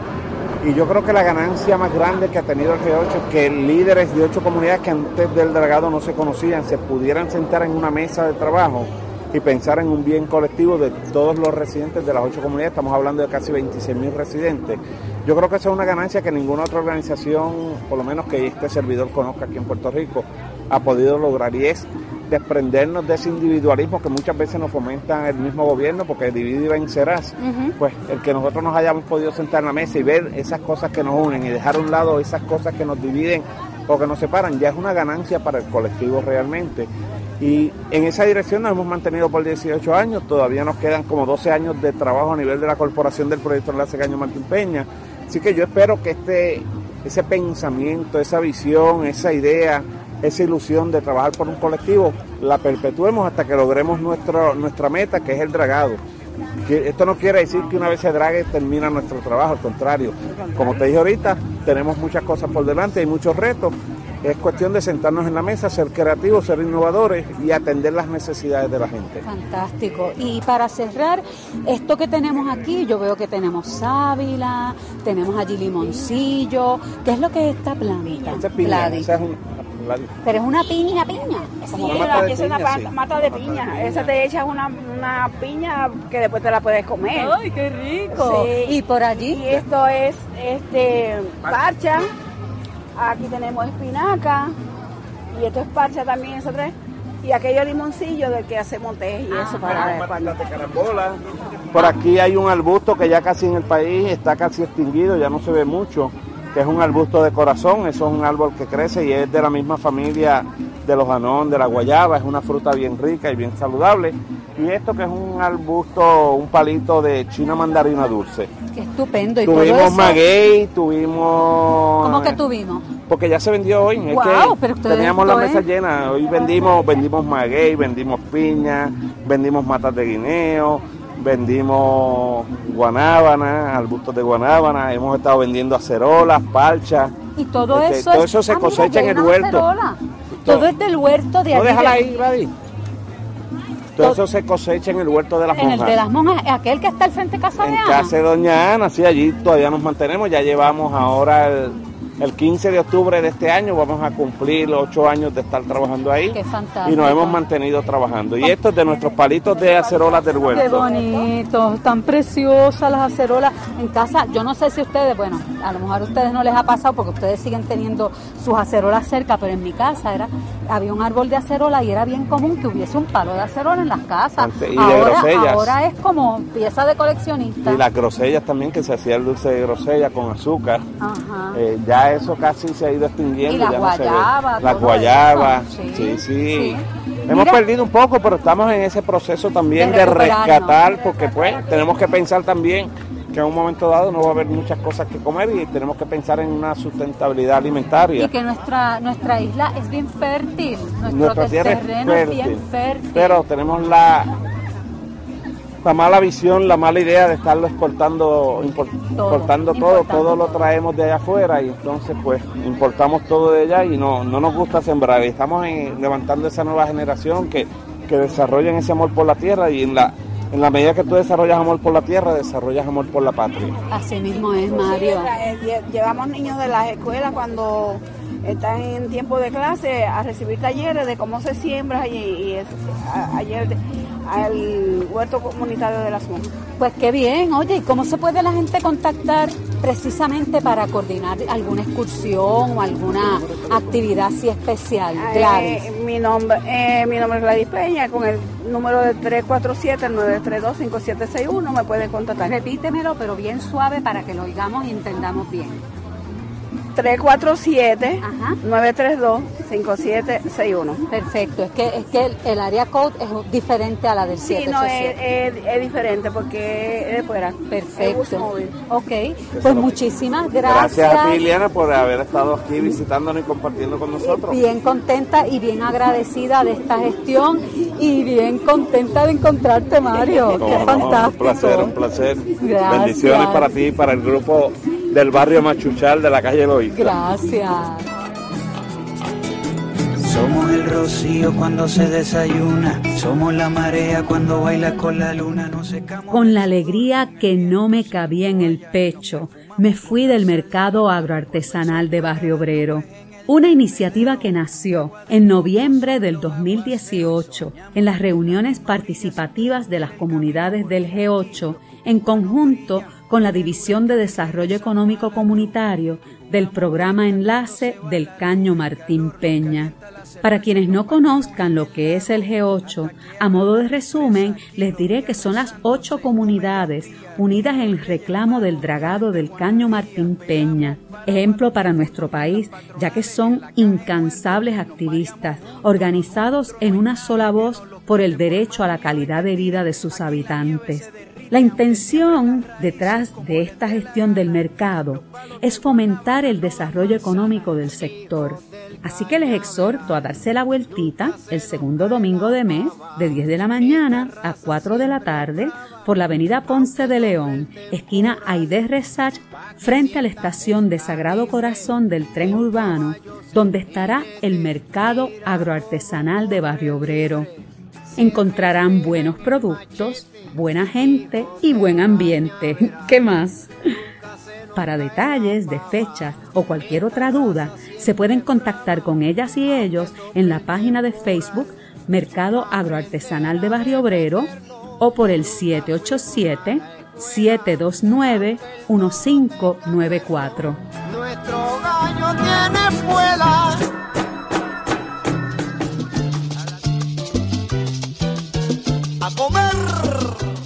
y yo creo que la ganancia más grande que ha tenido el G8 es que líderes de ocho comunidades que antes del dragado no se conocían se pudieran sentar en una mesa de trabajo y pensar en un bien colectivo de todos los residentes de las ocho comunidades. Estamos hablando de casi 26 mil residentes. Yo creo que esa es una ganancia que ninguna otra organización, por lo menos que este servidor conozca aquí en Puerto Rico, ha podido lograr y es desprendernos de ese individualismo que muchas veces nos fomenta el mismo gobierno porque divide y vencerás. Pues el que nosotros nos hayamos podido sentar en la mesa y ver esas cosas que nos unen y dejar a un lado esas cosas que nos dividen o que nos separan, ya es una ganancia para el colectivo realmente. Y en esa dirección nos hemos mantenido por 18 años, todavía nos quedan como 12 años de trabajo a nivel de la corporación del proyecto Enlace Caño Martín Peña. Así que yo espero que este, ese pensamiento, esa visión, esa idea, esa ilusión de trabajar por un colectivo, la perpetuemos hasta que logremos nuestro, nuestra meta, que es el dragado. Esto no quiere decir que una vez se drague termina nuestro trabajo, al contrario. Como te dije ahorita, tenemos muchas cosas por delante, hay muchos retos. Es cuestión de sentarnos en la mesa, ser creativos, ser innovadores y atender las necesidades de la gente. Fantástico. Y para cerrar, esto que tenemos aquí, yo veo que tenemos sábila, tenemos allí limoncillo. ¿Qué es lo que es esta planta? Esa es piña, Pero es una piña, piña. Sí, una mata de es una piña, pa- sí. mata de piña. Esa te echas una, una piña que después te la puedes comer. ¡Ay, qué rico! Sí. Y por allí. Y esto es este parcha. Aquí tenemos espinaca. Y esto es parcha también, eso tres. Y aquello limoncillo del que hacemos té y eso para cuando. Por aquí hay un arbusto que ya casi en el país está casi extinguido, ya no se ve mucho, que es un arbusto de corazón, eso es un árbol que crece y es de la misma familia de los anón, de la guayaba, es una fruta bien rica y bien saludable. Y esto que es un arbusto, un palito de china mandarina dulce. Qué estupendo. Y todo Tuvimos eso- maguey, tuvimos... ¿Cómo que tuvimos? Porque ya se vendió hoy. es Guau, que pero teníamos la mesa es- llena. Hoy vendimos, vendimos maguey, vendimos piña, vendimos matas de guineo, vendimos guanábana, arbustos de guanábana, hemos estado vendiendo acerolas, parchas. Y todo Este, eso todo es- eso se Ah, mira, cosecha en el huerto. Todo es del huerto de No, allí. déjala de- ahí, Gladys. Todo eso se cosecha en el huerto de las En el monjas. de las monjas, aquel que está al frente de casa de En Ana. casa de Doña Ana, sí, allí todavía nos mantenemos. Ya llevamos ahora el, el 15 de octubre de este año, vamos a cumplir los ocho años de estar trabajando ahí. Qué fantástico. Y nos hemos mantenido trabajando. Y esto es de nuestros palitos de acerolas del huerto. Qué bonito, tan preciosas las acerolas en casa. Yo no sé si ustedes, bueno, a lo mejor a ustedes no les ha pasado porque ustedes siguen teniendo sus acerolas cerca, pero en mi casa era había un árbol de acerola y era bien común que hubiese un palo de acerola en las casas. Antes- y de ahora, grosellas. ahora es como pieza de coleccionista. Y las grosellas también, que se hacía el dulce de grosella con azúcar. Ajá. Eh, ya eso casi se ha ido extinguiendo. Y la ya no se ve. guayaba, La guayaba, sí, Sí. Hemos Mira. perdido un poco, pero estamos en ese proceso también De rescatar, porque pues tenemos que pensar también que en un momento dado no va a haber muchas cosas que comer y tenemos que pensar en una sustentabilidad alimentaria. Y que nuestra nuestra isla es bien fértil, nuestro Nuestra tierra es terreno es bien fértil, fértil. pero tenemos la la mala visión, la mala idea de estarlo exportando, import- importando todo, todo lo traemos de allá afuera y entonces pues importamos todo de allá y no, no nos gusta sembrar. Y estamos en- levantando esa nueva generación que, que desarrollen ese amor por la tierra y en la, en la medida que tú desarrollas amor por la tierra, desarrollas amor por la patria. Así mismo es, Mario. Eh, lle- Llevamos niños de las escuelas cuando están en tiempo de clase a recibir talleres de cómo se siembra y, y es- a- ayer al huerto comunitario de las monjas. Pues qué bien, oye, ¿y cómo se puede la gente contactar precisamente para coordinar alguna excursión o alguna actividad así especial? Gladys. Eh, mi, nombre, eh, mi nombre es Gladys Peña, con el número de 347-932-5761 me pueden contactar. Repítemelo, pero bien suave para que lo oigamos y entendamos bien. 347-932-5761. 5761. Perfecto, es que, es que el, el área code es diferente a la del Sí, 787. no, es, es- es diferente porque es de fuera. Perfecto. Móvil. Ok, pues muchísimas Gracias gracias. a ti, Liliana, por haber estado aquí visitándonos y compartiendo con nosotros. Bien contenta y bien agradecida de esta gestión y bien contenta de encontrarte, Mario. Qué no, fantástico. Un placer, un placer. Gracias. Bendiciones para ti y para el grupo del barrio Machuchal de la calle Loíza. Gracias. Somos el rocío cuando se desayuna, somos la marea cuando baila con la luna, no secamos. Con la alegría que no me cabía en el pecho, me fui del mercado agroartesanal de Barrio Obrero. Una iniciativa que nació en noviembre del 2018 en las reuniones participativas de las comunidades del G8 en conjunto con la División de Desarrollo Económico Comunitario del programa Enlace del Caño Martín Peña. Para quienes no conozcan lo que es el G8, a modo de resumen, les diré que son las ocho comunidades unidas en el reclamo del dragado del Caño Martín Peña. Ejemplo para nuestro país, ya que son incansables activistas, organizados en una sola voz por el derecho a la calidad de vida de sus habitantes. La intención detrás de esta gestión del mercado es fomentar el desarrollo económico del sector. Así que les exhorto a darse la vueltita el segundo domingo de mes de 10 de la mañana a 4 de la tarde por la avenida Ponce de León, esquina Aide Resach, frente a la estación de Sagrado Corazón del tren urbano, donde estará el mercado agroartesanal de Barrio Obrero. Encontrarán buenos productos, buena gente y buen ambiente. ¿Qué más? Para detalles de fechas o cualquier otra duda, se pueden contactar con ellas y ellos en la página de Facebook Mercado Agroartesanal de Barrio Obrero o por el 787 729 1594. Nuestro gallo tiene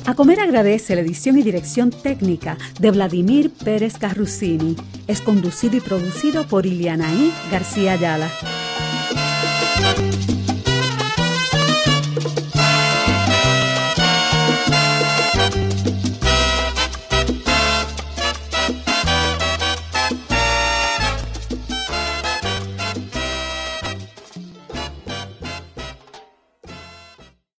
A Comer agradece la edición y dirección técnica de Vladimir Pérez Carrusini. Es conducido y producido por Ilianaí García Ayala.